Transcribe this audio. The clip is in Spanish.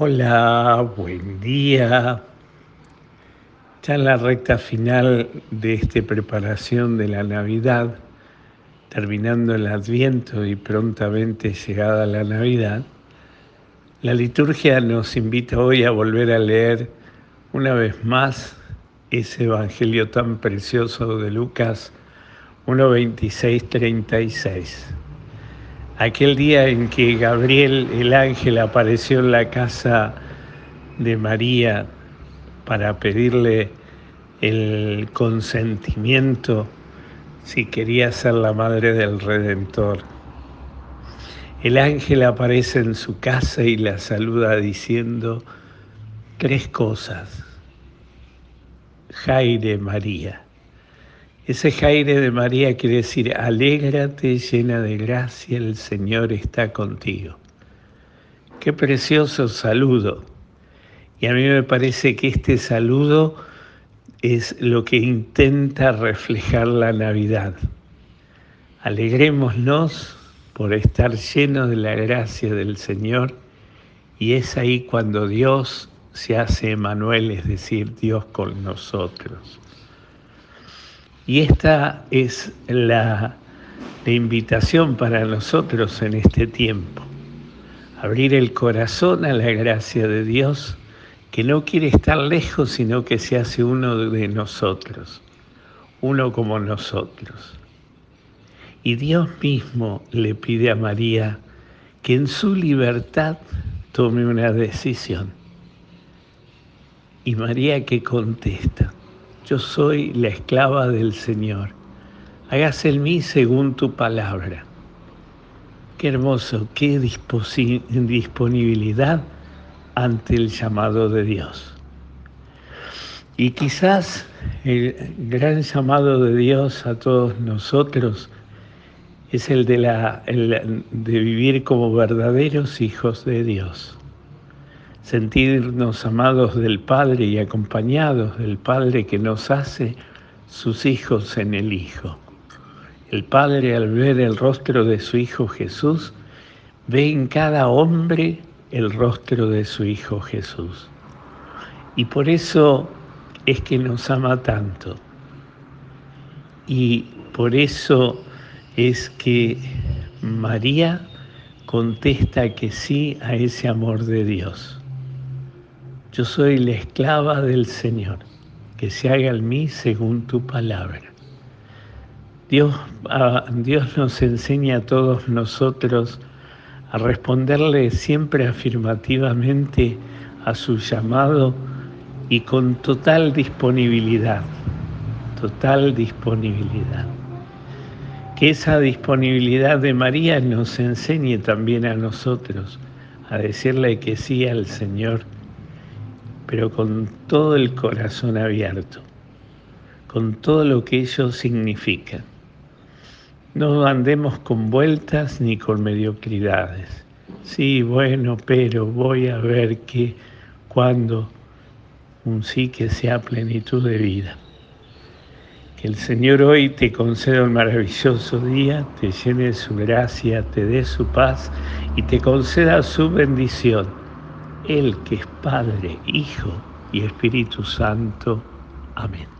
Hola, buen día. Ya en la recta final de esta preparación de la Navidad, terminando el Adviento y prontamente llegada la Navidad, la liturgia nos invita hoy a volver a leer una vez más ese Evangelio tan precioso de Lucas 1.26.36 aquel día en que Gabriel, el ángel, apareció en la casa de María para pedirle el consentimiento si quería ser la madre del Redentor. El ángel aparece en su casa y la saluda diciendo tres cosas. Jaire María. Ese Jaire de María quiere decir, alégrate llena de gracia, el Señor está contigo. Qué precioso saludo. Y a mí me parece que este saludo es lo que intenta reflejar la Navidad. Alegrémonos por estar llenos de la gracia del Señor y es ahí cuando Dios se hace Emanuel, es decir, Dios con nosotros. Y esta es la, invitación para nosotros en este tiempo. Abrir el corazón a la gracia de Dios, que no quiere estar lejos, sino que se hace uno de nosotros, uno como nosotros. Y Dios mismo le pide a María que en su libertad tome una decisión. Y María que contesta, yo soy la esclava del Señor. Hágase en mí según tu palabra. Qué hermoso, qué disponibilidad ante el llamado de Dios. Y quizás el gran llamado de Dios a todos nosotros es el de, el de vivir como verdaderos hijos de Dios sentirnos amados del Padre y acompañados del Padre que nos hace sus hijos en el Hijo. El Padre al ver el rostro de su Hijo Jesús, ve en cada hombre el rostro de su Hijo Jesús. Y por eso es que nos ama tanto. Y por eso es que María contesta que sí a ese amor de Dios. Yo soy la esclava del Señor, que se haga en mí según tu palabra. Dios, ah, Dios nos enseña a todos nosotros a responderle siempre afirmativamente a su llamado y con total disponibilidad, total disponibilidad. Que esa disponibilidad de María nos enseñe también a nosotros a decirle que sí al Señor pero con todo el corazón abierto, con todo lo que ello significa. No andemos con vueltas ni con mediocridades. Sí, bueno, pero voy a ver que cuando un sí que sea plenitud de vida. Que el Señor hoy te conceda un maravilloso día, te llene de su gracia, te dé su paz y te conceda su bendición él que es Padre, Hijo y Espíritu Santo. Amén.